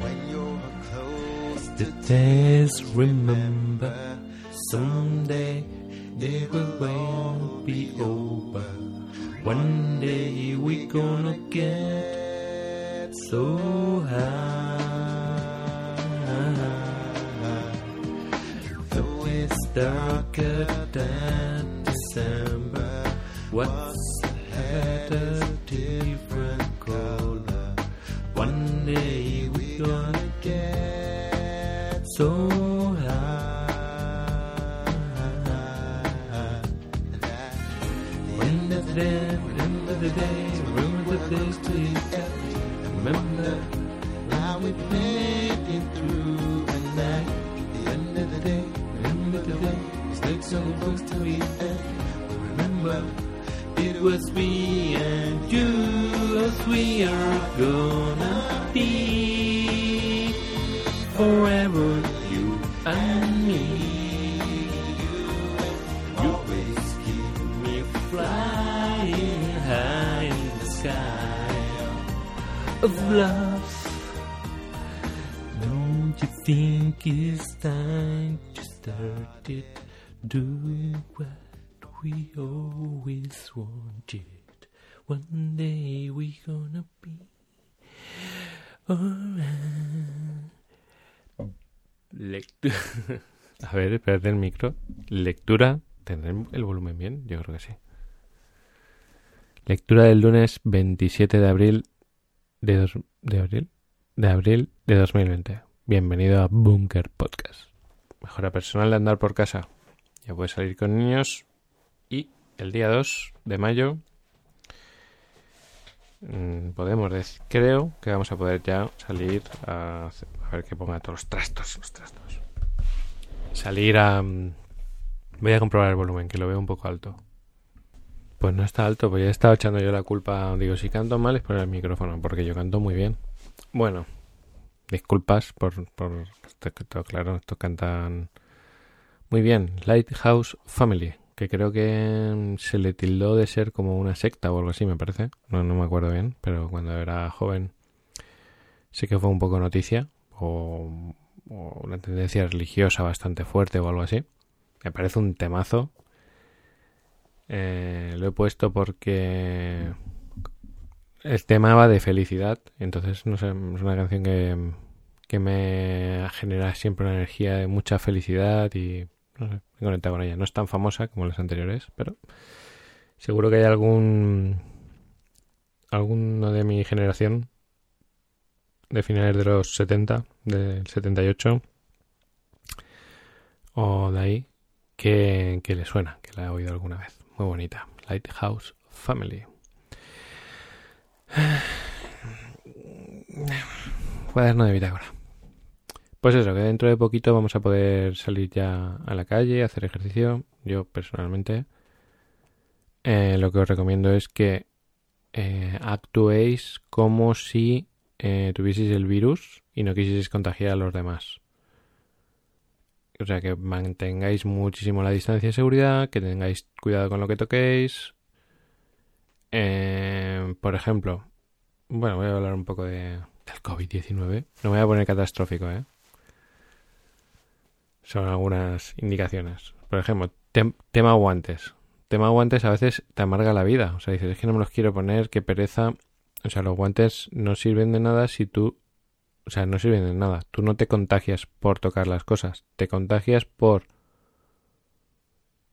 When you're close The days remember someday they will all be over. One day we gonna get so high. Though it's darker than December, what? Of love. Don't you think it's time to start it? Do what we always wanted. One day we gonna be alright. A ver, espérate el micro. Lectura. ¿Tendré el volumen bien? Yo creo que sí. Lectura del lunes 27 de abril de, de abril de abril de 2020. Bienvenido a Bunker Podcast. Mejora personal de andar por casa. Ya puedes salir con niños y el día 2 de mayo mm, podemos decir, creo que vamos a poder ya salir a, a ver que ponga todos los trastos, los trastos. Salir a mm, voy a comprobar el volumen que lo veo un poco alto. Pues no está alto, pues ya he estado echando yo la culpa. Digo, si canto mal es por el micrófono, porque yo canto muy bien. Bueno, disculpas por, por esto, claro, estos cantan muy bien. Lighthouse Family, que creo que se le tildó de ser como una secta o algo así, me parece. No, no me acuerdo bien, pero cuando era joven sí que fue un poco noticia o, o una tendencia religiosa bastante fuerte o algo así. Me parece un temazo. Eh, lo he puesto porque el tema va de felicidad. Entonces, no sé, es una canción que, que me genera siempre una energía de mucha felicidad y no sé, me conecta con ella. No es tan famosa como las anteriores, pero seguro que hay algún alguno de mi generación de finales de los 70, del 78 o de ahí que, que le suena, que la ha oído alguna vez. Muy bonita. Lighthouse Family. Cuaderno de bitácora. Pues eso, que dentro de poquito vamos a poder salir ya a la calle, hacer ejercicio. Yo personalmente eh, lo que os recomiendo es que eh, actuéis como si eh, tuvieseis el virus y no quisieseis contagiar a los demás. O sea, que mantengáis muchísimo la distancia de seguridad, que tengáis cuidado con lo que toquéis. Eh, por ejemplo, bueno, voy a hablar un poco de, del COVID-19. No me voy a poner catastrófico, ¿eh? Son algunas indicaciones. Por ejemplo, tem- tema guantes. Tema guantes a veces te amarga la vida. O sea, dices, es que no me los quiero poner, qué pereza. O sea, los guantes no sirven de nada si tú o sea, no sirven de nada. Tú no te contagias por tocar las cosas. Te contagias por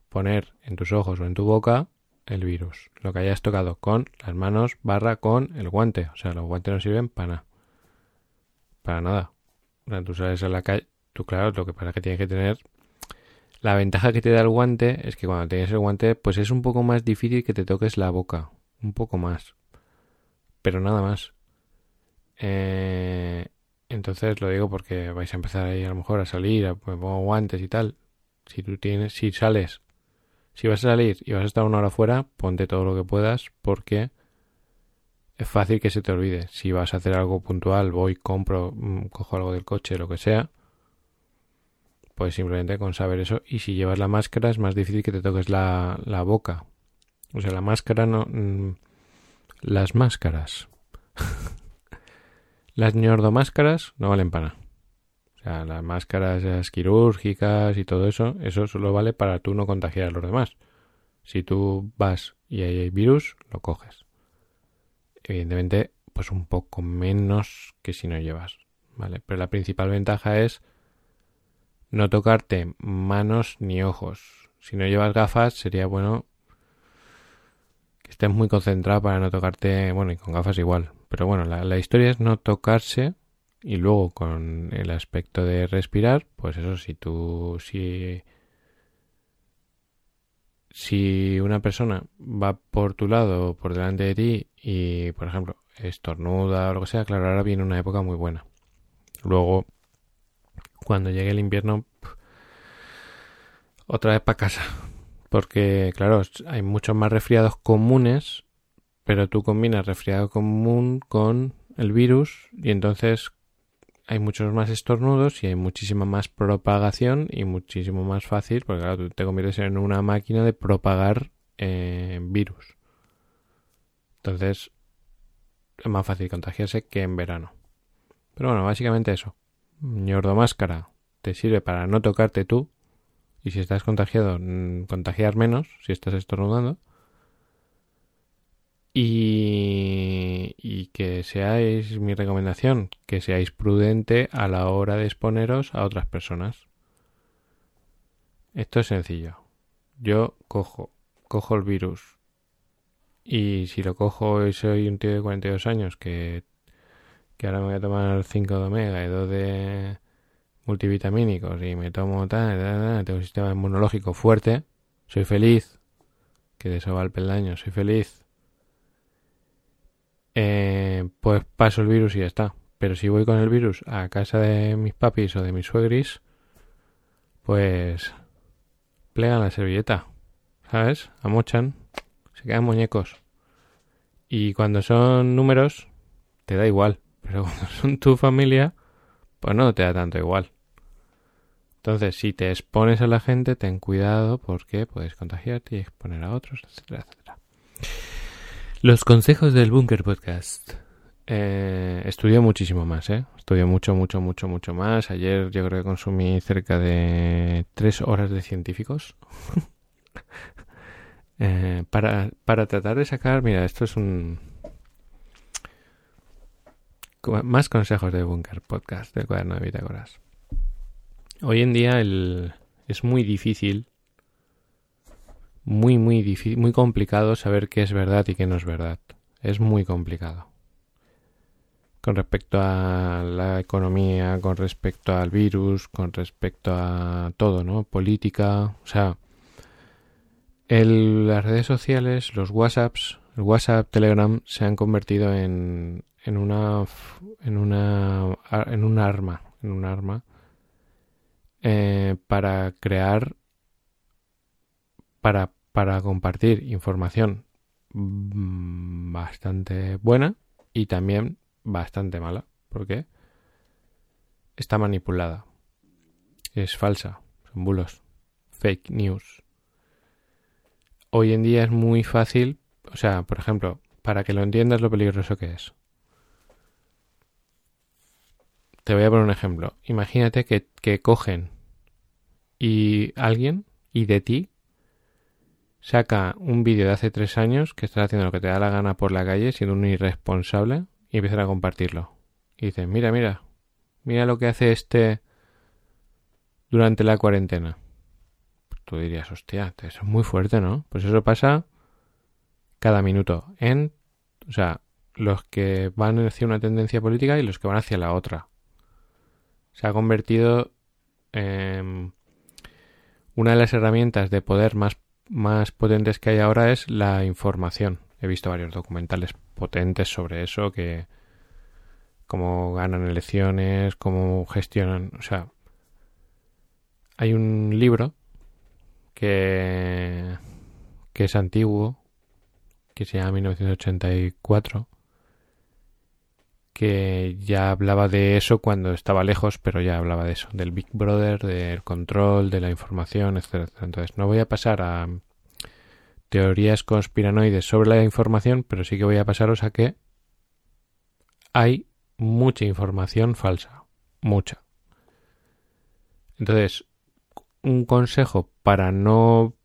poner en tus ojos o en tu boca el virus. Lo que hayas tocado con las manos barra con el guante. O sea, los guantes no sirven para nada. Para nada. O sea, tú sales a la calle. Tú, claro, lo que pasa es que tienes que tener. La ventaja que te da el guante es que cuando tienes el guante, pues es un poco más difícil que te toques la boca. Un poco más. Pero nada más. Eh, entonces lo digo porque vais a empezar ahí a lo mejor a salir, a, me pongo guantes y tal. Si tú tienes, si sales, si vas a salir y vas a estar una hora fuera, ponte todo lo que puedas porque es fácil que se te olvide. Si vas a hacer algo puntual, voy, compro, mm, cojo algo del coche, lo que sea, pues simplemente con saber eso. Y si llevas la máscara es más difícil que te toques la, la boca. O sea, la máscara no... mm, las máscaras. las ñordomáscaras no valen para nada. O sea, las máscaras esas quirúrgicas y todo eso, eso solo vale para tú no contagiar a los demás. Si tú vas y hay virus, lo coges. Evidentemente, pues un poco menos que si no llevas, ¿vale? Pero la principal ventaja es no tocarte manos ni ojos. Si no llevas gafas, sería bueno que estés muy concentrado para no tocarte, bueno, y con gafas igual. Pero bueno, la, la historia es no tocarse y luego con el aspecto de respirar, pues eso, si tú, si, si una persona va por tu lado o por delante de ti y, por ejemplo, estornuda o lo que sea, claro, ahora viene una época muy buena. Luego, cuando llegue el invierno, otra vez para casa. Porque, claro, hay muchos más resfriados comunes, pero tú combinas resfriado común con el virus y entonces hay muchos más estornudos y hay muchísima más propagación y muchísimo más fácil, porque claro, tú te conviertes en una máquina de propagar eh, virus. Entonces, es más fácil contagiarse que en verano. Pero bueno, básicamente eso. Ñordo máscara te sirve para no tocarte tú. Y si estás contagiado, contagiar menos si estás estornudando. Y, que seáis, mi recomendación, que seáis prudente a la hora de exponeros a otras personas. Esto es sencillo. Yo cojo, cojo el virus. Y si lo cojo y soy un tío de 42 años que, que ahora me voy a tomar 5 de omega y 2 de multivitamínicos y me tomo tal, tal, tal, tengo un sistema inmunológico fuerte, soy feliz, que de eso va el peldaño, soy feliz, eh, pues paso el virus y ya está. Pero si voy con el virus a casa de mis papis o de mis suegris, pues plegan la servilleta, ¿sabes? Amochan, se quedan muñecos. Y cuando son números, te da igual. Pero cuando son tu familia, pues no te da tanto igual. Entonces, si te expones a la gente, ten cuidado porque puedes contagiarte y exponer a otros, etcétera, etcétera. Los consejos del Bunker Podcast. Eh, estudio muchísimo más, ¿eh? Estudio mucho, mucho, mucho, mucho más. Ayer yo creo que consumí cerca de tres horas de científicos. Eh, para, para tratar de sacar, mira, esto es un... Más consejos de Bunker Podcast, del cuaderno de bitácoras. Hoy en día el, es muy difícil muy, muy difícil, muy complicado saber qué es verdad y qué no es verdad. Es muy complicado. Con respecto a la economía, con respecto al virus, con respecto a todo, ¿no? Política, o sea, el- las redes sociales, los WhatsApps, el WhatsApp, Telegram se han convertido en, en una, en una, en un arma, en un arma eh, para crear, para para compartir información mm, bastante buena y también bastante mala, porque está manipulada, es falsa, son bulos, fake news. Hoy en día es muy fácil, o sea, por ejemplo, para que lo entiendas lo peligroso que es. Te voy a poner un ejemplo. Imagínate que, que cogen y alguien y de ti saca un vídeo de hace tres años que estás haciendo lo que te da la gana por la calle, siendo un irresponsable, y empiezan a compartirlo. Y dicen, mira, mira, mira lo que hace este durante la cuarentena. Pues tú dirías, hostia, eso es muy fuerte, ¿no? Pues eso pasa cada minuto en, o sea, los que van hacia una tendencia política y los que van hacia la otra. Se ha convertido en una de las herramientas de poder más más potentes que hay ahora es la información. He visto varios documentales potentes sobre eso, que cómo ganan elecciones, cómo gestionan, o sea, hay un libro que que es antiguo, que se llama 1984, que ya hablaba de eso cuando estaba lejos, pero ya hablaba de eso, del Big Brother, del control, de la información, etcétera. Entonces, no voy a pasar a teorías conspiranoides sobre la información, pero sí que voy a pasaros a que hay mucha información falsa, mucha. Entonces, un consejo para no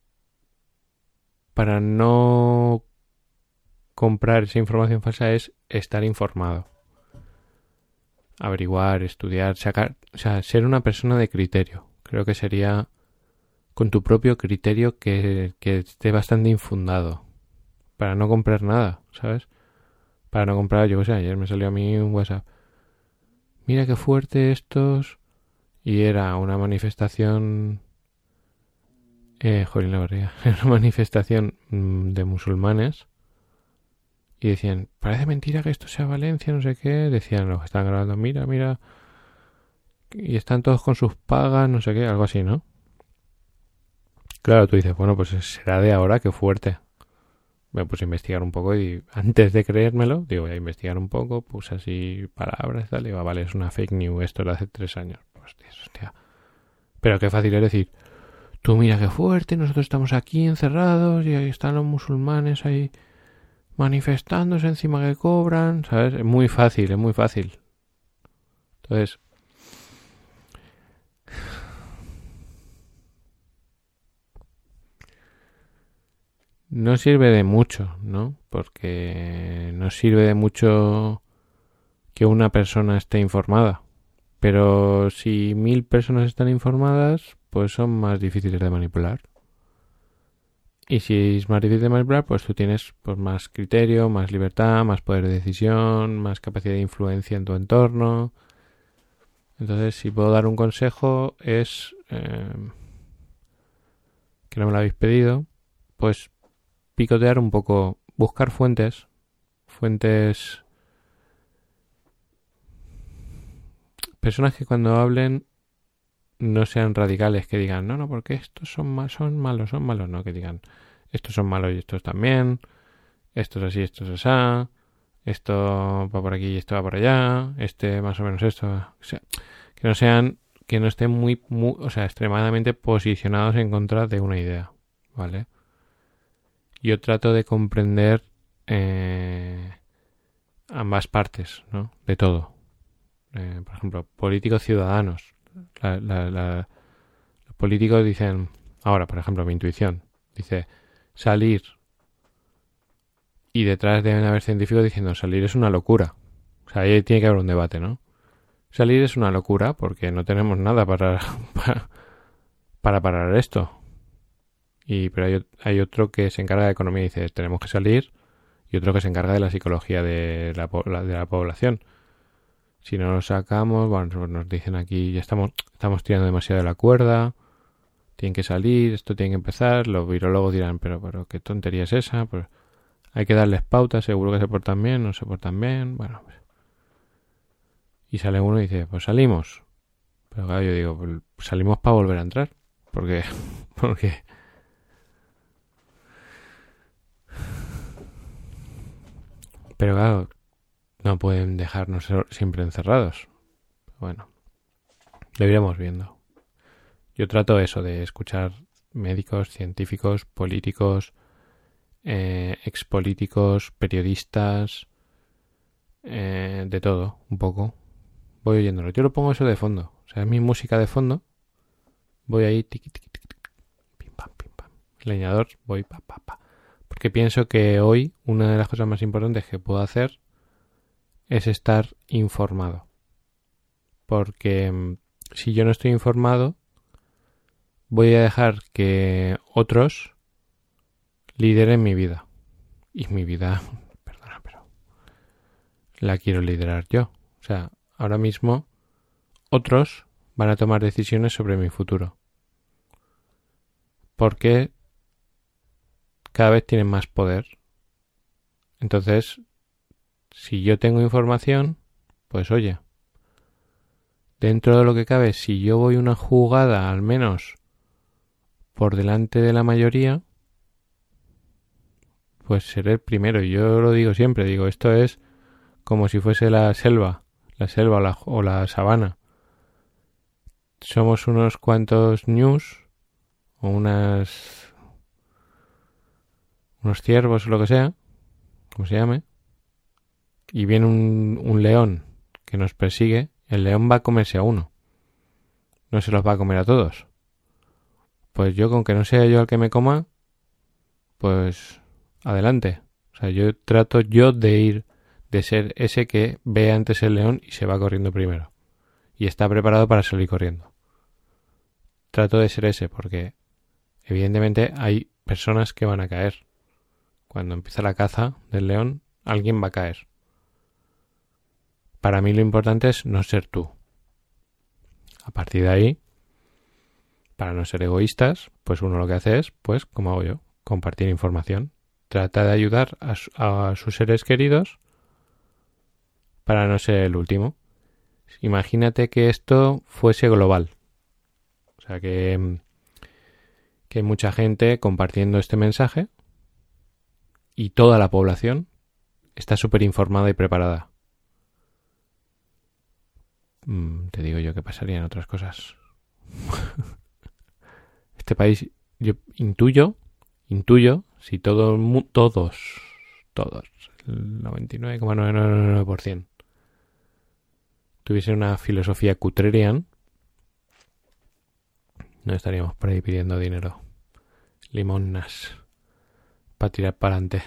para no comprar esa información falsa es estar informado. Averiguar, estudiar, sacar, o sea, ser una persona de criterio. Creo que sería con tu propio criterio que, que esté bastante infundado. Para no comprar nada, ¿sabes? Para no comprar, yo qué sé, ayer me salió a mí un WhatsApp. Mira qué fuerte estos. Y era una manifestación. Eh, joder, la. Era una manifestación mm, de musulmanes. Y decían, parece mentira que esto sea Valencia, no sé qué. Decían los que están grabando, mira, mira. Y están todos con sus pagas, no sé qué, algo así, ¿no? Claro, tú dices, bueno, pues será de ahora, qué fuerte. Me puse a investigar un poco y antes de creérmelo, digo, voy a investigar un poco, puse así palabras tal, y digo, vale, es una fake news, esto era hace tres años. Hostia, hostia. Pero qué fácil es decir, tú mira qué fuerte, nosotros estamos aquí encerrados y ahí están los musulmanes ahí manifestándose encima que cobran, ¿sabes? Es muy fácil, es muy fácil. Entonces, no sirve de mucho, ¿no? Porque no sirve de mucho que una persona esté informada. Pero si mil personas están informadas, pues son más difíciles de manipular. Y si es más difícil de manipular, pues tú tienes pues, más criterio, más libertad, más poder de decisión, más capacidad de influencia en tu entorno. Entonces, si puedo dar un consejo, es eh, que no me lo habéis pedido, pues picotear un poco, buscar fuentes, fuentes, personas que cuando hablen no sean radicales, que digan, no, no, porque estos son, mal, son malos, son malos, no, que digan, estos son malos y estos también, esto es así, esto es así, esto va por aquí y esto va por allá, este más o menos esto, que no sean, que no estén muy, muy, o sea, extremadamente posicionados en contra de una idea, ¿vale? Yo trato de comprender eh, ambas partes, ¿no? De todo. Eh, por ejemplo, políticos ciudadanos. La, la, la, los políticos dicen, ahora, por ejemplo, mi intuición, dice, salir. Y detrás deben haber científicos diciendo, salir es una locura. O sea, ahí tiene que haber un debate, ¿no? Salir es una locura porque no tenemos nada para, para, para parar esto. Y, pero hay, hay, otro que se encarga de economía y dice, tenemos que salir, y otro que se encarga de la psicología de la, de la población. Si no lo sacamos, bueno, nos dicen aquí, ya estamos, estamos tirando demasiado de la cuerda, tienen que salir, esto tiene que empezar, los virólogos dirán, pero, pero qué tontería es esa, pues hay que darles pautas, seguro que se portan bien, no se portan bien, bueno. Pues. Y sale uno y dice, pues salimos. Pero claro, yo digo, pues salimos para volver a entrar, porque, porque Pero claro, no pueden dejarnos siempre encerrados. Bueno, lo iremos viendo. Yo trato eso de escuchar médicos, científicos, políticos, eh, expolíticos, periodistas, eh, de todo, un poco. Voy oyéndolo. Yo lo pongo eso de fondo. O sea, es mi música de fondo. Voy ahí, tiqui, tiqui, tiqui, pim, pam, pim, pam. Leñador, voy, pa, pa, pa. Porque pienso que hoy una de las cosas más importantes que puedo hacer es estar informado. Porque si yo no estoy informado, voy a dejar que otros lideren mi vida. Y mi vida, perdona, pero la quiero liderar yo. O sea, ahora mismo otros van a tomar decisiones sobre mi futuro. Porque cada vez tienen más poder. Entonces, si yo tengo información, pues oye, dentro de lo que cabe, si yo voy una jugada al menos por delante de la mayoría, pues seré el primero. Yo lo digo siempre, digo, esto es como si fuese la selva, la selva o la, o la sabana. Somos unos cuantos news o unas unos ciervos o lo que sea, como se llame, y viene un, un león que nos persigue, el león va a comerse a uno. No se los va a comer a todos. Pues yo, con que no sea yo el que me coma, pues adelante. O sea, yo trato yo de ir, de ser ese que ve antes el león y se va corriendo primero. Y está preparado para salir corriendo. Trato de ser ese porque evidentemente hay personas que van a caer. Cuando empieza la caza del león, alguien va a caer. Para mí lo importante es no ser tú. A partir de ahí, para no ser egoístas, pues uno lo que hace es, pues como hago yo, compartir información. Trata de ayudar a, a sus seres queridos para no ser el último. Imagínate que esto fuese global. O sea, que, que hay mucha gente compartiendo este mensaje y toda la población está súper informada y preparada. Mm, te digo yo que pasarían otras cosas. este país, yo intuyo, intuyo, si todo, todos, todos, el 99,999% tuviesen una filosofía cutrerian, no estaríamos por ahí pidiendo dinero. Limonas. Para tirar para adelante.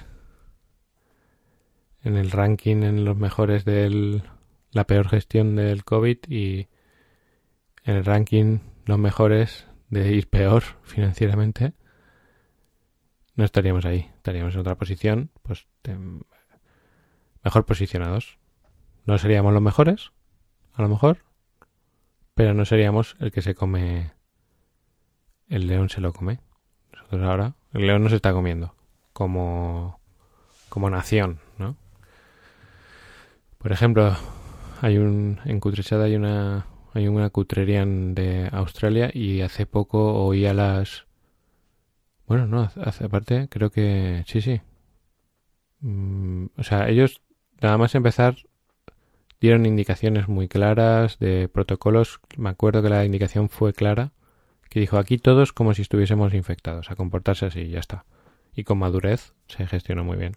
En el ranking, en los mejores del. La peor gestión del COVID y. En el ranking, los mejores de ir peor financieramente. No estaríamos ahí. Estaríamos en otra posición, pues. mejor posicionados. No seríamos los mejores, a lo mejor. Pero no seríamos el que se come el león se lo come. Nosotros ahora, el león nos está comiendo como, como nación, ¿no? Por ejemplo, hay un, en Cutrechada hay una, hay una cutrerian de Australia y hace poco oí a las, bueno, no, hace aparte, creo que, sí, sí. Mm, o sea, ellos, nada más empezar, dieron indicaciones muy claras de protocolos. Me acuerdo que la indicación fue clara que dijo aquí todos como si estuviésemos infectados, a comportarse así ya está. Y con madurez se gestionó muy bien.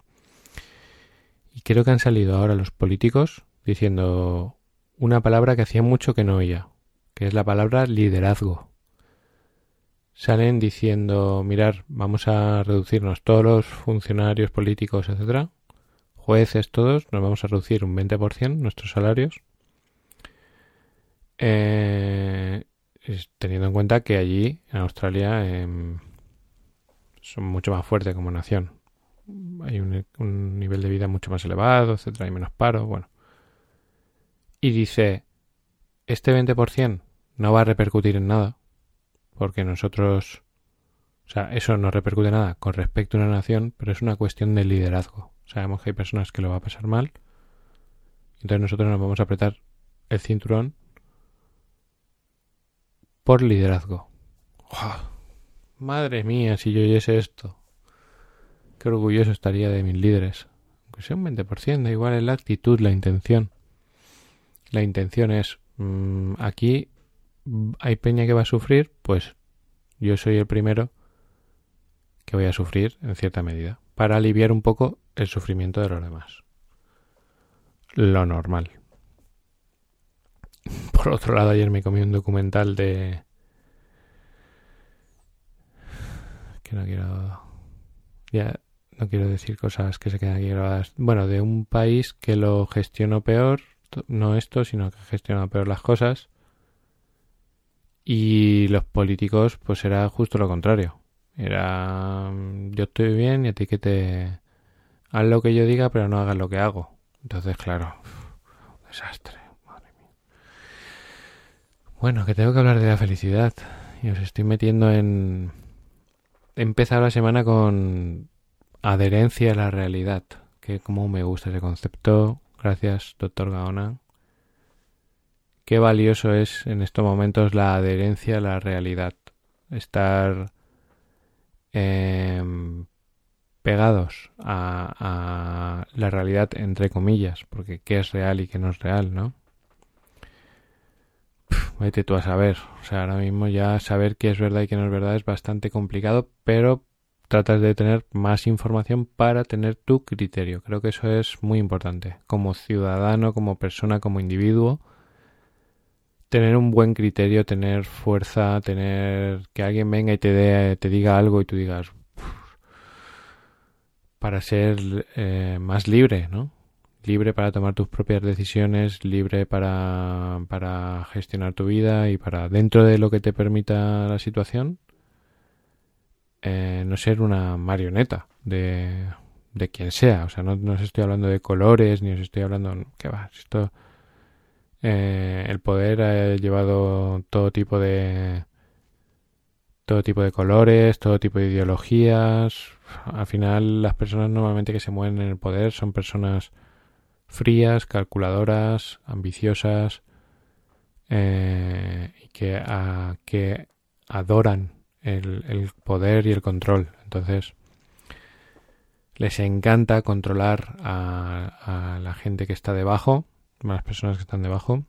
Y creo que han salido ahora los políticos diciendo una palabra que hacía mucho que no oía, que es la palabra liderazgo. Salen diciendo, mirar, vamos a reducirnos todos los funcionarios políticos, etcétera, jueces todos, nos vamos a reducir un 20% nuestros salarios. Eh, teniendo en cuenta que allí, en Australia, em, son mucho más fuertes como nación. Hay un, un nivel de vida mucho más elevado, etcétera, hay menos paro, bueno. Y dice, este 20% no va a repercutir en nada, porque nosotros, o sea, eso no repercute nada con respecto a una nación, pero es una cuestión de liderazgo. Sabemos que hay personas que lo va a pasar mal, entonces nosotros nos vamos a apretar el cinturón por liderazgo. ¡Guau! Madre mía, si yo oyese esto. Qué orgulloso estaría de mis líderes. Aunque sea un 20%, da igual es la actitud, la intención. La intención es, mm, aquí hay peña que va a sufrir, pues yo soy el primero que voy a sufrir en cierta medida, para aliviar un poco el sufrimiento de los demás. Lo normal. Por otro lado, ayer me comí un documental de... que no quiero... Ya no quiero decir cosas que se quedan aquí grabadas. Bueno, de un país que lo gestionó peor, no esto, sino que gestionó peor las cosas. Y los políticos, pues era justo lo contrario. Era mm, yo estoy bien y a ti que te... Haz lo que yo diga, pero no hagas lo que hago. Entonces, claro, desastre. Madre mía. Bueno, que tengo que hablar de la felicidad. Y os estoy metiendo en... He empezado la semana con adherencia a la realidad. Que como me gusta ese concepto. Gracias, doctor Gaona. Qué valioso es en estos momentos la adherencia a la realidad. Estar em, pegados a, la realidad entre comillas, porque qué es real y qué no es real, ¿no? Vete tú a saber. O sea, ahora mismo ya saber qué es verdad y qué no es verdad es bastante complicado, pero tratas de tener más información para tener tu criterio. Creo que eso es muy importante. Como ciudadano, como persona, como individuo, tener un buen criterio, tener fuerza, tener que alguien venga y te, dé, te diga algo y tú digas para ser eh, más libre, ¿no? Libre para tomar tus propias decisiones, libre para, para gestionar tu vida y para dentro de lo que te permita la situación, eh, no ser una marioneta de, de quien sea. O sea, no, no os estoy hablando de colores, ni os estoy hablando... ¿Qué va? Esto... Eh, el poder ha llevado todo tipo de... Todo tipo de colores, todo tipo de ideologías. Al final, las personas normalmente que se mueven en el poder son personas frías, calculadoras, ambiciosas, eh, y que, a, que adoran el, poder y el control. Entonces, les encanta controlar a, a, la gente que está debajo, a las personas que están debajo.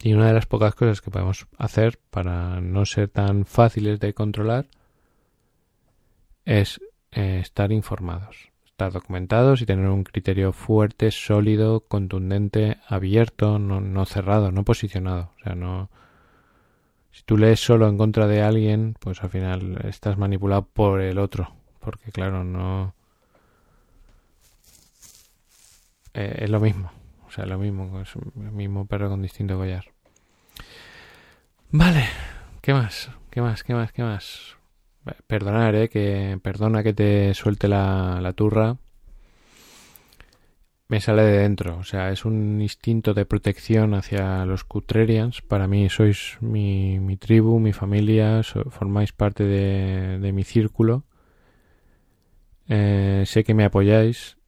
Y una de las pocas cosas que podemos hacer para no ser tan fáciles de controlar es eh, estar informados, estar documentados y tener un criterio fuerte, sólido, contundente, abierto, no, no cerrado, no posicionado. O sea, no, si tú lees solo en contra de alguien, pues al final estás manipulado por el otro. Porque claro, no... Eh, es lo mismo. O sea, lo mismo. Es el mismo perro con distinto collar. Vale. ¿Qué más? ¿Qué más? ¿Qué más? ¿Qué más? Perdonar, eh. Que perdona que te suelte la, la turra me sale de dentro. O sea, es un instinto de protección hacia los Cutrerians. Para mí sois mi, mi tribu, mi familia, so, formáis parte de, de mi círculo. Eh, sé que me apoyáis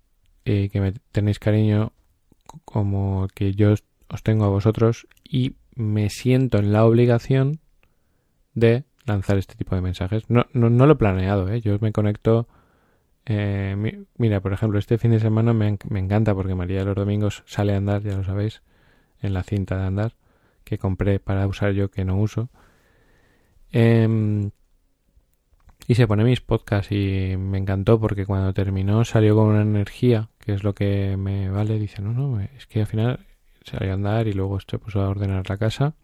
y que me tenéis cariño como que yo os tengo a vosotros y me siento en la obligación de lanzar este tipo de mensajes. No, no, no lo he planeado, ¿eh? yo me conecto eh, mi, mira, por ejemplo, este fin de semana me, me, encanta porque María los domingos sale a andar, ya lo sabéis, en la cinta de andar que compré para usar yo que no uso. Eh, y se pone mis podcasts y me encantó porque cuando terminó salió con una energía, que es lo que me vale. Dice, no, no, es que al final salió a andar y luego se puso a ordenar la casa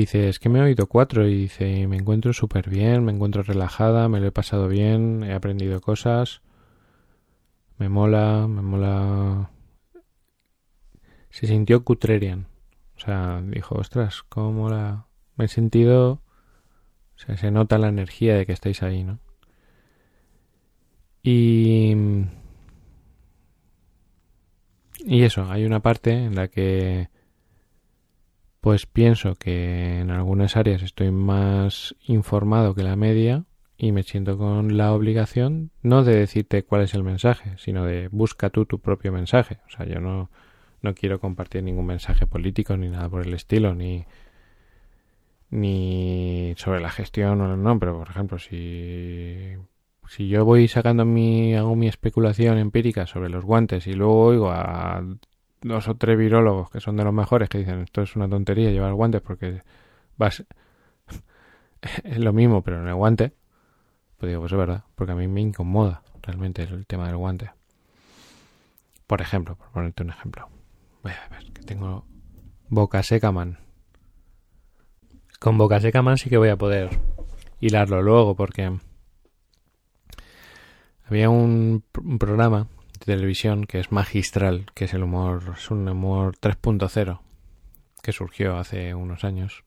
dice, es que me he oído cuatro y dice, me encuentro súper bien, me encuentro relajada, me lo he pasado bien, he aprendido cosas, me mola, me mola. Se sintió cutrerian. O sea, dijo, ostras, cómo mola. Me he sentido... O sea, se nota la energía de que estáis ahí, ¿no? Y... Y eso, hay una parte en la que pues pienso que en algunas áreas estoy más informado que la media y me siento con la obligación no de decirte cuál es el mensaje, sino de busca tú tu propio mensaje. O sea, yo no, no quiero compartir ningún mensaje político ni nada por el estilo, ni, ni sobre la gestión o no, pero por ejemplo, si, si yo voy sacando mi, hago mi especulación empírica sobre los guantes y luego oigo a dos o tres virólogos que son de los mejores que dicen esto es una tontería llevar guantes porque vas es lo mismo pero en el guante pues digo pues es verdad porque a mí me incomoda realmente el tema del guante por ejemplo por ponerte un ejemplo. Voy a ver que tengo boca seca man. Con boca seca man sí que voy a poder hilarlo luego porque había un, un programa televisión que es magistral, que es el humor, es un humor 3.0 que surgió hace unos años.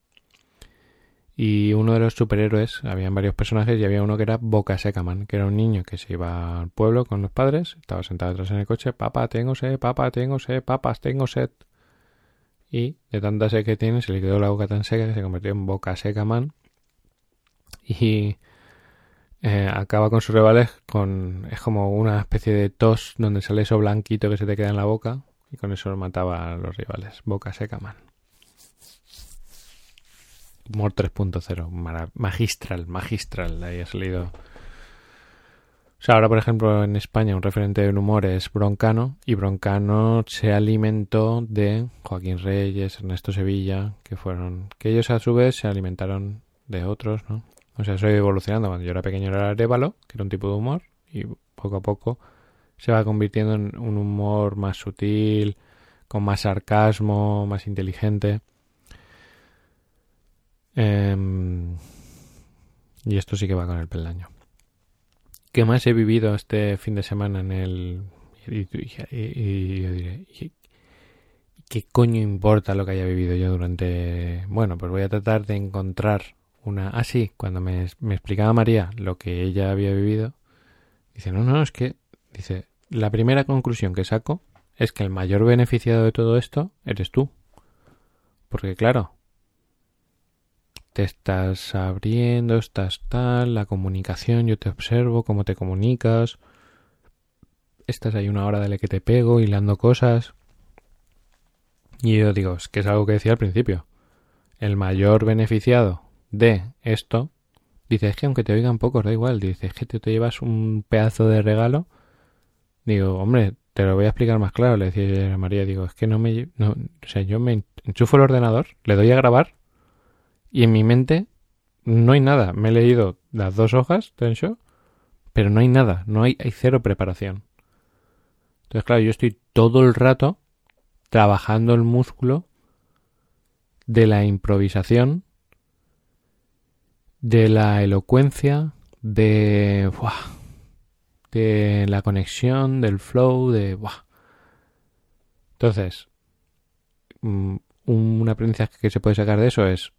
Y uno de los superhéroes, habían varios personajes y había uno que era Boca Secaman, que era un niño que se iba al pueblo con los padres, estaba sentado atrás en el coche, papá, tengo sed, papá, tengo sed, papas, tengo sed. Y de tanta sed que tiene, se le quedó la boca tan seca que se convirtió en Boca Secaman. Y eh, acaba con sus rivales con es como una especie de tos donde sale eso blanquito que se te queda en la boca y con eso mataba a los rivales. Boca seca man. Humor 3.0 magistral magistral. Ahí ha salido. O sea, ahora por ejemplo en España un referente del humor es Broncano y Broncano se alimentó de Joaquín Reyes, Ernesto Sevilla, que fueron que ellos a su vez se alimentaron de otros, ¿no? O sea, soy evolucionando. Cuando yo era pequeño era Arevalo, que era un tipo de humor, y poco a poco se va convirtiendo en un humor más sutil, con más sarcasmo, más inteligente. Em, y esto sí que va con el peldaño. ¿Qué más he vivido este fin de semana en el... Y, yo diré, ¿y ¿qué coño importa lo que haya vivido yo durante... Bueno, pues voy a tratar de encontrar una... Ah, cuando me, explicaba María lo que ella había vivido, dice, no, no, es que... Dice, la primera conclusión que saco es que el mayor beneficiado de todo esto eres tú. Porque claro, te estás abriendo, estás tal, la comunicación, yo te observo, cómo te comunicas, estás ahí una hora de que te pego, hilando cosas. Y yo digo, es que es algo que decía al principio. El mayor beneficiado de esto, dice, es que aunque te oigan pocos, da igual, dice, es que te, te llevas un pedazo de regalo. Digo, hombre, te lo voy a explicar más claro, le decía a María, digo, es que no me... No, o sea, yo me enchufo el ordenador, le doy a grabar y en mi mente no hay nada. Me he leído las dos hojas de show, pero no hay nada, no hay, hay cero preparación. Entonces, claro, yo estoy todo el rato trabajando el músculo de la improvisación, de la elocuencia, de, de la conexión, del flow, de... ¡buah! Entonces, mm, un aprendizaje que se puede sacar de eso es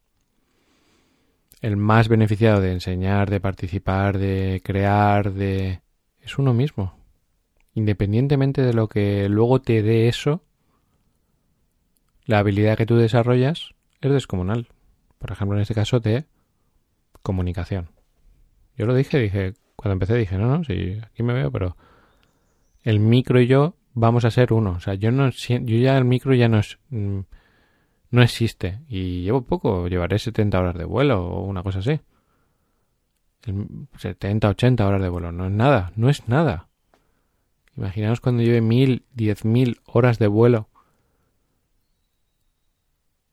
el más beneficiado de enseñar, de participar, de crear, de... es uno mismo. Independientemente de lo que luego te dé eso, la habilidad que tú desarrollas es descomunal. Por ejemplo, en este caso de comunicación. Yo lo dije, dije, cuando empecé dije, no, no, sí, aquí me veo, pero el micro y yo vamos a ser uno. O sea, yo no yo ya el micro ya no es, mm, no existe. Y llevo poco, llevaré 70 horas de vuelo o una cosa así. El- 70, 80 horas de vuelo, no es nada, no es nada. Imaginaos cuando lleve mil, diez mil horas de vuelo.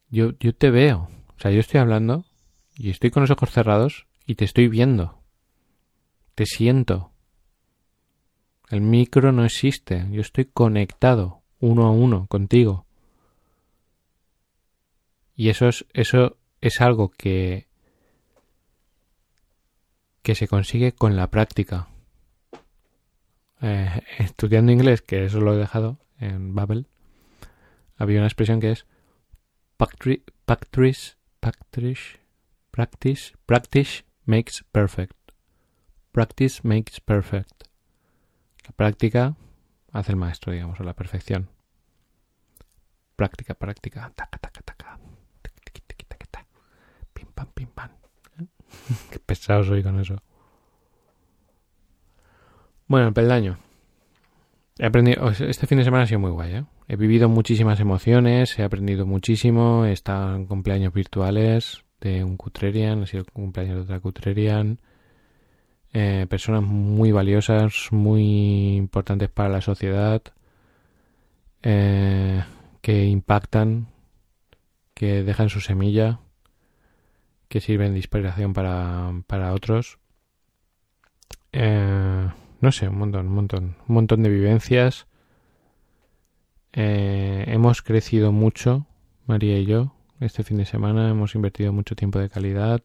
Yo, yo te veo. O sea, yo estoy hablando y estoy con los ojos cerrados y te estoy viendo. Te siento. El micro no existe. Yo estoy conectado uno a uno contigo. Y eso es, eso es algo que, que se consigue con la práctica. Eh, estudiando inglés, que eso lo he dejado en Babel, había una expresión que es practice, practice, practice, practice, makes perfect. Practice makes perfect. La práctica hace el maestro, digamos, o la perfección. Práctica, práctica. Taca, taca, taca. Tiqui, tiqui, taca, ta. Pim, pam, pim, pam. Qué pesado soy con eso. Bueno, el peldaño. He aprendido. Este fin de semana ha sido muy guay, ¿eh? He vivido muchísimas emociones, he aprendido muchísimo. He estado en cumpleaños virtuales de un Cutrerian, ha sido el cumpleaños de otra Cutrerian. Eh, personas muy valiosas, muy importantes para la sociedad, eh, que impactan, que dejan su semilla, que sirven de inspiración para, para otros. Eh, no sé, un montón, un montón, un montón de vivencias. Eh, hemos crecido mucho, María y yo, este fin de semana. Hemos invertido mucho tiempo de calidad.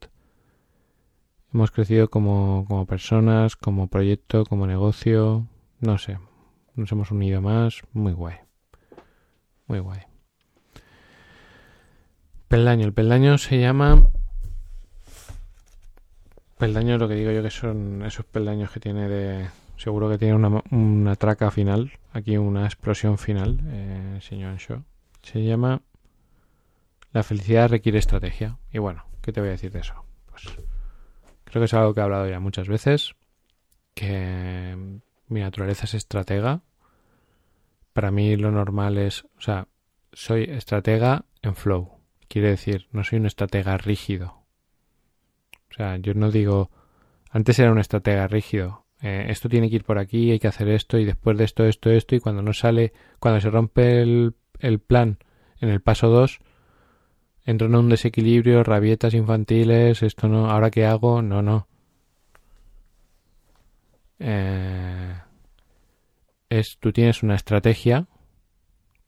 Hemos crecido como, como personas, como proyecto, como negocio. No sé, nos hemos unido más. Muy guay. Muy guay. Peldaño. El peldaño se llama. Peldaño, lo que digo yo que son esos peldaños que tiene de. Seguro que tiene una, una traca final. Aquí una explosión final, eh, señor Shaw. Se llama. La felicidad requiere estrategia. Y bueno, ¿qué te voy a decir de eso? Pues creo que es algo que he hablado ya muchas veces. Que mi naturaleza es estratega. Para mí lo normal es. O sea, soy estratega en flow. Quiere decir, no soy un estratega rígido. O sea, yo no digo. Antes era un estratega rígido. Eh, esto tiene que ir por aquí, hay que hacer esto, y después de esto, esto, esto, y cuando no sale, cuando se rompe el, el plan en el paso 2, entro en un desequilibrio, rabietas infantiles, esto no, ahora qué hago, no, no. Eh, es, tú tienes una estrategia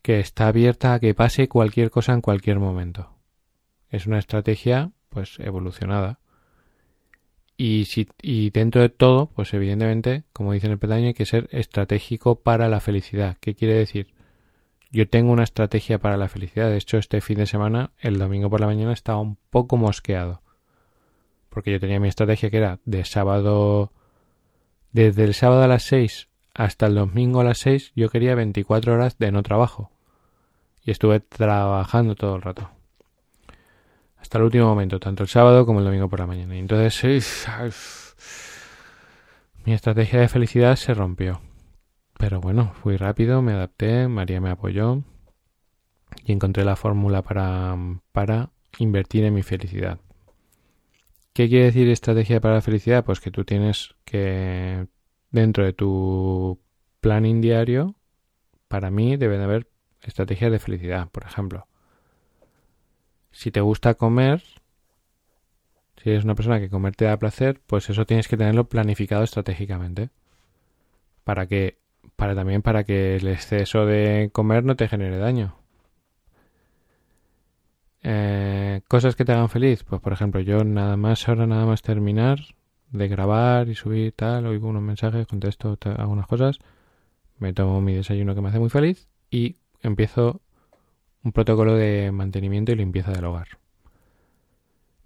que está abierta a que pase cualquier cosa en cualquier momento. Es una estrategia, pues, evolucionada. Y, si, y dentro de todo, pues evidentemente, como dice en el peldaño, hay que ser estratégico para la felicidad. ¿Qué quiere decir? Yo tengo una estrategia para la felicidad. De hecho, este fin de semana, el domingo por la mañana, estaba un poco mosqueado. Porque yo tenía mi estrategia que era de sábado. Desde el sábado a las 6 hasta el domingo a las 6, yo quería 24 horas de no trabajo. Y estuve trabajando todo el rato. Hasta el último momento, tanto el sábado como el domingo por la mañana. Y entonces, mi estrategia de felicidad se rompió. Pero bueno, fui rápido, me adapté, María me apoyó y encontré la fórmula para, para invertir en mi felicidad. ¿Qué quiere decir estrategia para la felicidad? Pues que tú tienes que, dentro de tu planning diario, para mí deben haber estrategias de felicidad, por ejemplo. Si te gusta comer, si eres una persona que comer te da placer, pues eso tienes que tenerlo planificado estratégicamente. Para que para también para que el exceso de comer no te genere daño. Eh, cosas que te hagan feliz, pues por ejemplo yo nada más ahora nada más terminar de grabar y subir tal, oigo unos mensajes, contesto algunas cosas, me tomo mi desayuno que me hace muy feliz y empiezo un protocolo de mantenimiento y limpieza del hogar.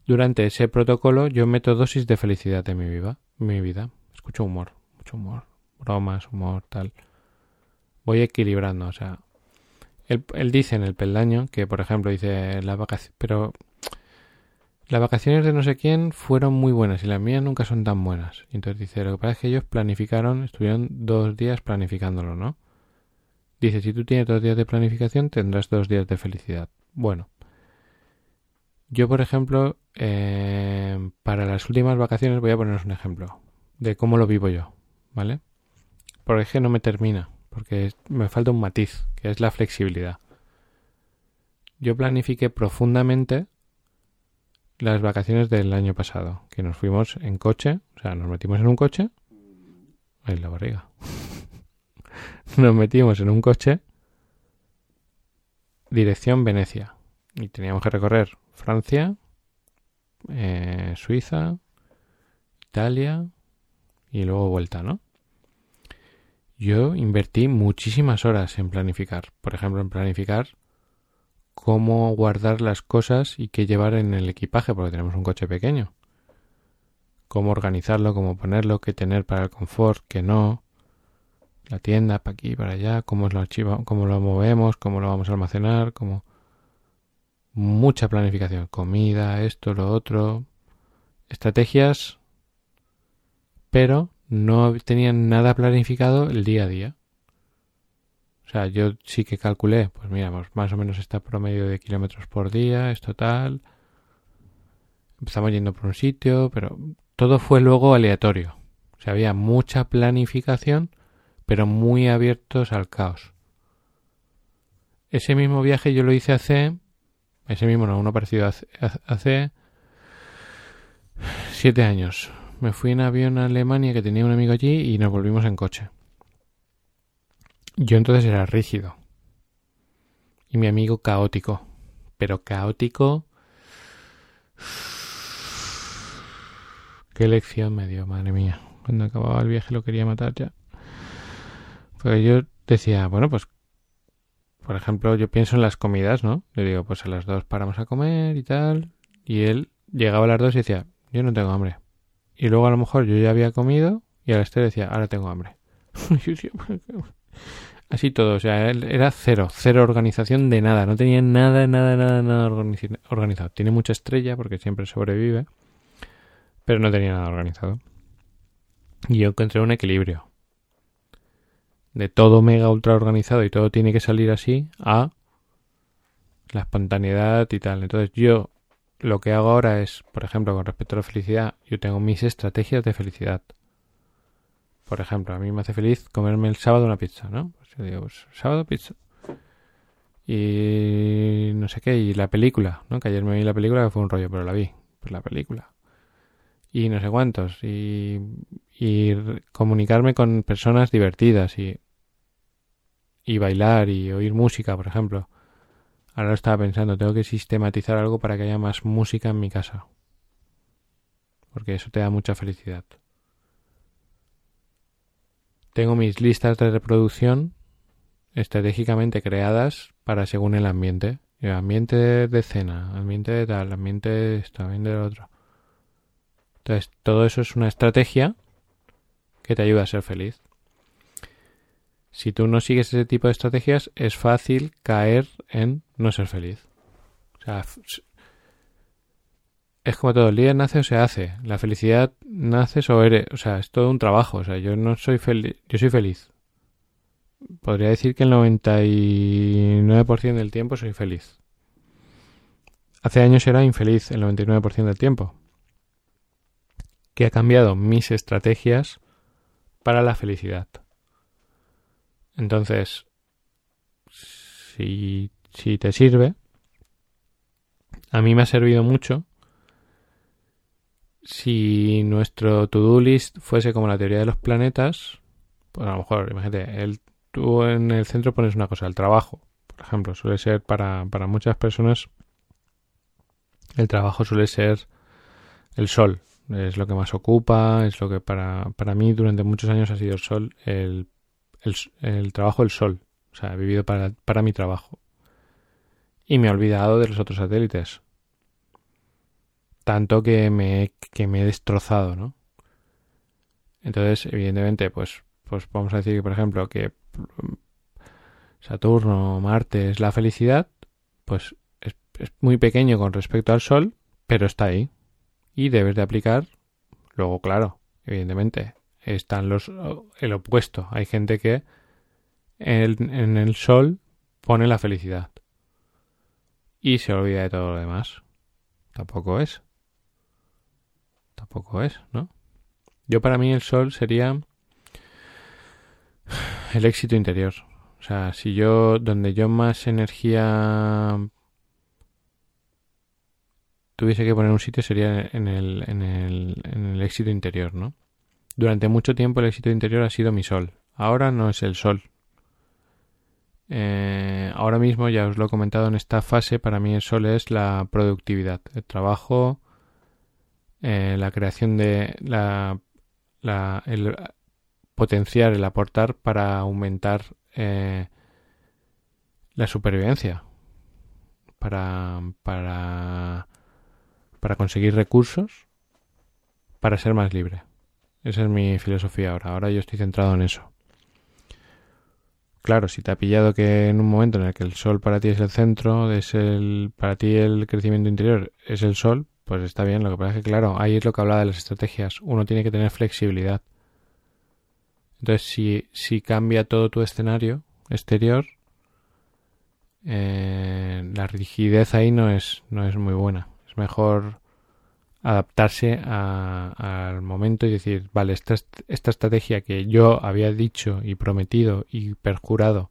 Durante ese protocolo yo meto dosis de felicidad en mi vida, mi vida. Escucho humor, mucho humor, bromas, humor, tal. Voy equilibrando, o sea, él, dice en el peldaño que, por ejemplo, dice la vacación, pero las vacaciones de no sé quién fueron muy buenas y las mías nunca son tan buenas. Y entonces dice, lo que pasa es que ellos planificaron, estuvieron dos días planificándolo, ¿no? Dice, si tú tienes dos días de planificación, tendrás dos días de felicidad. Bueno, yo, por ejemplo, eh, para las últimas vacaciones voy a poneros un ejemplo de cómo lo vivo yo, ¿vale? Porque es no me termina, porque me falta un matiz, que es la flexibilidad. Yo planifiqué profundamente las vacaciones del año pasado, que nos fuimos en coche, o sea, nos metimos en un coche. Ay, la barriga. nos metimos en un coche dirección Venecia y teníamos que recorrer Francia, eh, Suiza, Italia y luego vuelta, ¿no? Yo invertí muchísimas horas en planificar, por ejemplo, en planificar cómo guardar las cosas y qué llevar en el equipaje, porque tenemos un coche pequeño. Cómo organizarlo, cómo ponerlo, qué tener para el confort, qué no, la tienda para aquí, para allá, cómo lo archiva, cómo lo movemos, cómo lo vamos a almacenar, cómo mucha planificación, comida, esto, lo otro, estrategias, pero no tenían nada planificado el día a día. O sea, yo sí que calculé, pues miramos, más o menos está promedio de kilómetros por día, es total. Empezamos yendo por un sitio, pero todo fue luego aleatorio. O sea, había mucha planificación, pero muy abiertos al caos. Ese mismo viaje yo lo hice hace, ese mismo no, uno parecido hace, hace siete años. Me fui en avión a Alemania que tenía un amigo allí y nos volvimos en coche. Yo entonces era rígido. Y mi amigo caótico. Pero caótico... Qué lección me dio, madre mía. Cuando acababa el viaje lo quería matar ya. Pues yo decía, bueno, pues, por ejemplo, yo pienso en las comidas, ¿no? Le digo, pues a las dos paramos a comer y tal. Y él llegaba a las dos y decía, yo no tengo hambre. Y luego a lo mejor yo ya había comido y a las tres decía, ahora tengo hambre. Así todo, o sea, era cero, cero organización de nada, no tenía nada, nada, nada, nada organizado. Tiene mucha estrella porque siempre sobrevive, pero no tenía nada organizado. Y yo encontré un equilibrio de todo mega ultra organizado y todo tiene que salir así a la espontaneidad y tal. Entonces yo lo que hago ahora es, por ejemplo, con respecto a la felicidad, yo tengo mis estrategias de felicidad. Por ejemplo, a mí me hace feliz comerme el sábado una pizza, ¿no? Pues yo digo, pues, sábado pizza. y no sé qué, y la película, ¿no? Que ayer me vi la película que fue un rollo, pero la vi, pues la película. Y no sé cuántos, y, y comunicarme con personas divertidas y, y bailar y oír música, por ejemplo. Ahora lo estaba pensando, tengo que sistematizar algo para que haya más música en mi casa. Porque eso te da mucha felicidad. Tengo mis listas de reproducción estratégicamente creadas para según el ambiente. El ambiente de, cena, ambiente de tal, ambiente de esto, ambiente de lo otro. Entonces, todo eso es una estrategia que te ayuda a ser feliz. Si tú no sigues ese tipo de estrategias, es fácil caer en no ser feliz. O sea, es como todo, el día nace o se hace. La felicidad naces o eres. O sea, es todo un trabajo. O sea, yo no soy feliz. Yo soy feliz. Podría decir que el 99% del tiempo soy feliz. Hace años era infeliz el 99% del tiempo. Que ha cambiado mis estrategias para la felicidad. Entonces, si, si te sirve, a mí me ha servido mucho. Si nuestro to-do list fuese como la teoría de los planetas, pues a lo mejor, imagínate, el, tú en el centro pones una cosa, el trabajo, por ejemplo, suele ser para, para muchas personas, el trabajo suele ser el sol, es lo que más ocupa, es lo que para, para mí durante muchos años ha sido el sol, el, el, trabajo, el sol, o sea, he vivido para, para mi trabajo. Y me he olvidado de los otros satélites. Tanto que me, que me he destrozado, ¿no? Entonces, evidentemente, pues, pues vamos a decir que, por ejemplo, que mm, Saturno, Marte es la felicidad, pues es, es muy pequeño con respecto al Sol, pero está ahí. Y debes de aplicar, luego, claro, evidentemente, están los el opuesto. Hay gente que en, en el Sol pone la felicidad y se olvida de todo lo demás. Tampoco es. Tampoco es, ¿no? Yo para mí el sol sería el éxito interior. O sea, si yo, donde yo más energía tuviese que poner un sitio sería en el, en el, en el éxito interior, ¿no? Durante mucho tiempo el éxito interior ha sido mi sol. Ahora no es el sol. Eh, ahora mismo, ya os lo he comentado en esta fase, para mí el sol es la productividad, el trabajo, eh, la creación de la, la el potenciar, el aportar para aumentar eh, la supervivencia, para, para, para conseguir recursos, para ser más libre. Esa es mi filosofía ahora. Ahora yo estoy centrado en eso. Claro, si te ha pillado que en un momento en el que el sol para ti es el centro, es el para ti el crecimiento interior es el sol, pues está bien. Lo que pasa es que, claro, ahí es lo que hablaba de las estrategias. Uno tiene que tener flexibilidad. Entonces, si, si cambia todo tu escenario exterior, eh, la rigidez ahí no es, no es muy buena. Es mejor adaptarse a- al momento y decir, vale, esta, est- esta estrategia que yo había dicho y prometido y perjurado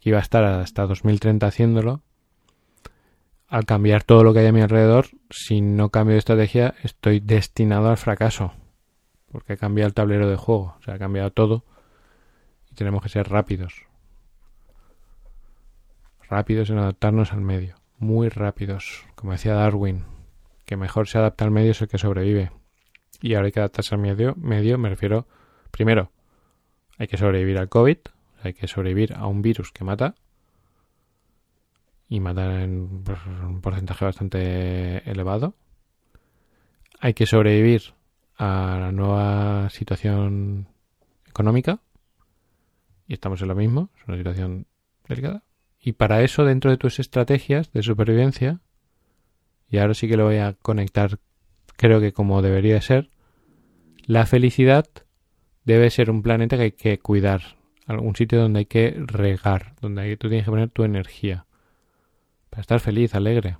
que iba a estar hasta 2030 haciéndolo, al cambiar todo lo que hay a mi alrededor, si no cambio de estrategia, estoy destinado al fracaso. Porque ha cambiado el tablero de juego, o ha cambiado todo y tenemos que ser rápidos. Rápidos en adaptarnos al medio, muy rápidos, como decía Darwin, que mejor se adapta al medio es el que sobrevive. Y ahora hay que adaptarse al medio, medio me refiero, primero, hay que sobrevivir al COVID, hay que sobrevivir a un virus que mata, y mata en un porcentaje bastante elevado. Hay que sobrevivir a la nueva situación económica, y estamos en lo mismo, es una situación delicada. Y para eso, dentro de tus estrategias de supervivencia, y ahora sí que lo voy a conectar, creo que como debería ser, la felicidad debe ser un planeta que hay que cuidar, algún sitio donde hay que regar, donde hay- tú tienes que poner tu energía, para estar feliz, alegre,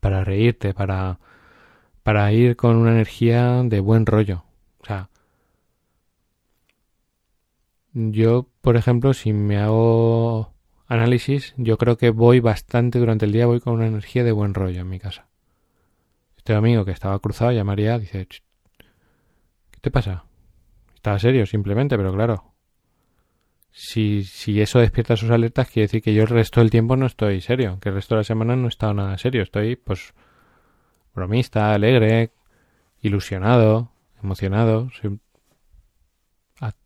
para reírte, para, para ir con una energía de buen rollo. O sea, yo, por ejemplo, si me hago análisis, yo creo que voy bastante durante el día, voy con una energía de buen rollo en mi casa. Este domingo que estaba cruzado llamaría, dice, "Ch, ¿qué te pasa? Estaba serio simplemente, pero claro, si, si eso despierta sus alertas, quiere decir que yo el resto del tiempo no estoy serio, que el resto de la semana no he estado nada serio, estoy pues bromista, alegre, ilusionado, emocionado,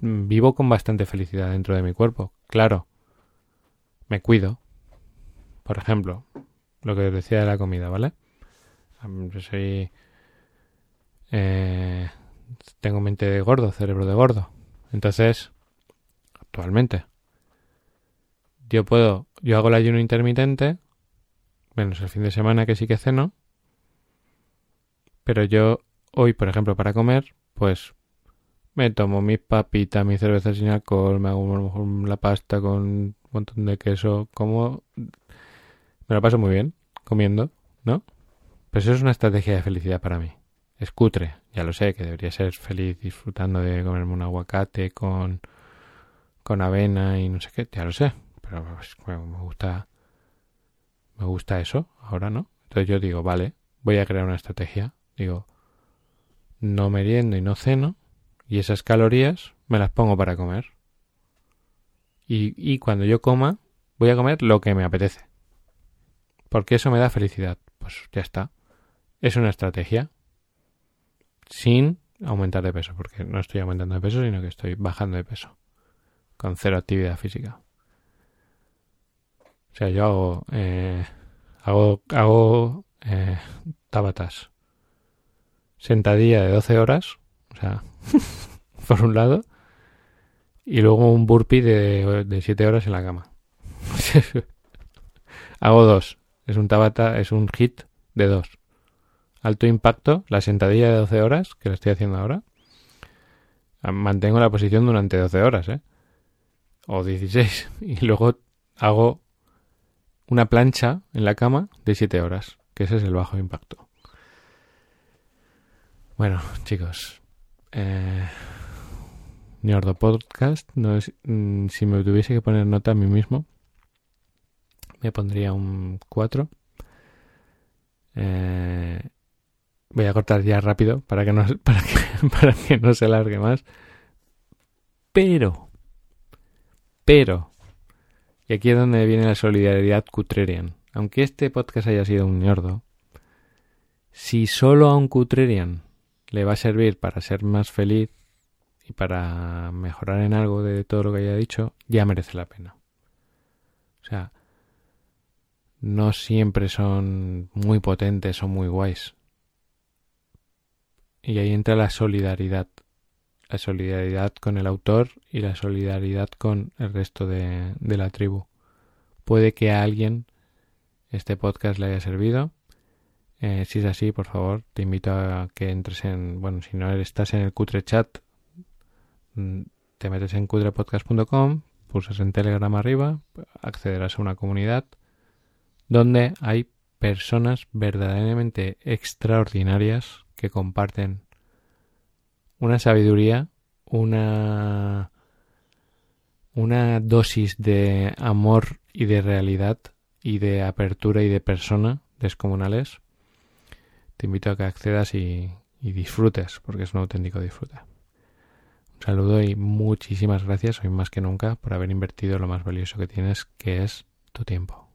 vivo con bastante felicidad dentro de mi cuerpo, claro, me cuido, por ejemplo, lo que decía de la comida, ¿vale? Soy... eh, tengo mente de gordo, cerebro de gordo. Entonces, actualmente, yo puedo... Yo hago el ayuno intermitente, menos el fin de semana que sí que ceno, pero yo hoy, por ejemplo, para comer, pues me tomo mis papitas, mi cerveza sin alcohol, me hago a lo mejor la pasta con un montón de queso, como... Me lo paso muy bien comiendo, ¿no? Pero eso es una estrategia de felicidad para mí. Es cutre, ya lo sé, que debería ser feliz disfrutando de comerme un aguacate con, con avena y no sé qué, ya lo sé. Pero pues, me gusta, me gusta eso, ahora no. Entonces yo digo, vale, voy a crear una estrategia. Digo, no meriendo y no ceno, y esas calorías me las pongo para comer. Y, y cuando yo coma, voy a comer lo que me apetece. Porque eso me da felicidad. Pues ya está. Es una estrategia sin aumentar de peso, porque no estoy aumentando de peso, sino que estoy bajando de peso. Con cero actividad física. O sea, yo hago, eh, hago, hago eh, tabatas. Sentadilla de 12 horas, o sea, por un lado, y luego un burpee de, de 7 horas en la cama. hago dos. Es un tabata, es un hit de dos. Alto impacto, la sentadilla de 12 horas, que la estoy haciendo ahora. Ah, Mantengo la posición durante 12 horas, ¿eh? O 16. Y luego hago una plancha en la cama de 7 horas, que ese es el bajo impacto. Bueno, chicos. Eh, Ñordo Podcast, no mm, si me tuviese que poner nota a mí mismo, me pondría un 4. Eh, voy a cortar ya rápido para que no para que no se alargue más. Pero, pero, y aquí es donde viene la solidaridad cutrerian. Aunque este podcast haya sido un ñordo, si solo a un cutrerian le va a servir para ser más feliz y para mejorar en algo de todo lo que haya dicho, ya merece la pena. O sea, no siempre son muy potentes o muy guays. Y ahí entra la solidaridad. La solidaridad con el autor y la solidaridad con el resto de, de la tribu. Puede que a alguien este podcast le haya servido. Eh, si es así, por favor, te invito a que entres en, bueno, si no estás en el cutre chat, mm, te metes en cutrepodcast.com, pulsas en Telegram arriba, accederás a una comunidad donde hay personas verdaderamente extraordinarias que comparten una sabiduría, una una dosis de amor y de realidad y de apertura y de persona descomunales. Te invito a que accedas y, disfrutes, porque es un auténtico disfrute. Un saludo y muchísimas gracias hoy más que nunca por haber invertido lo más valioso que tienes, que es tu tiempo.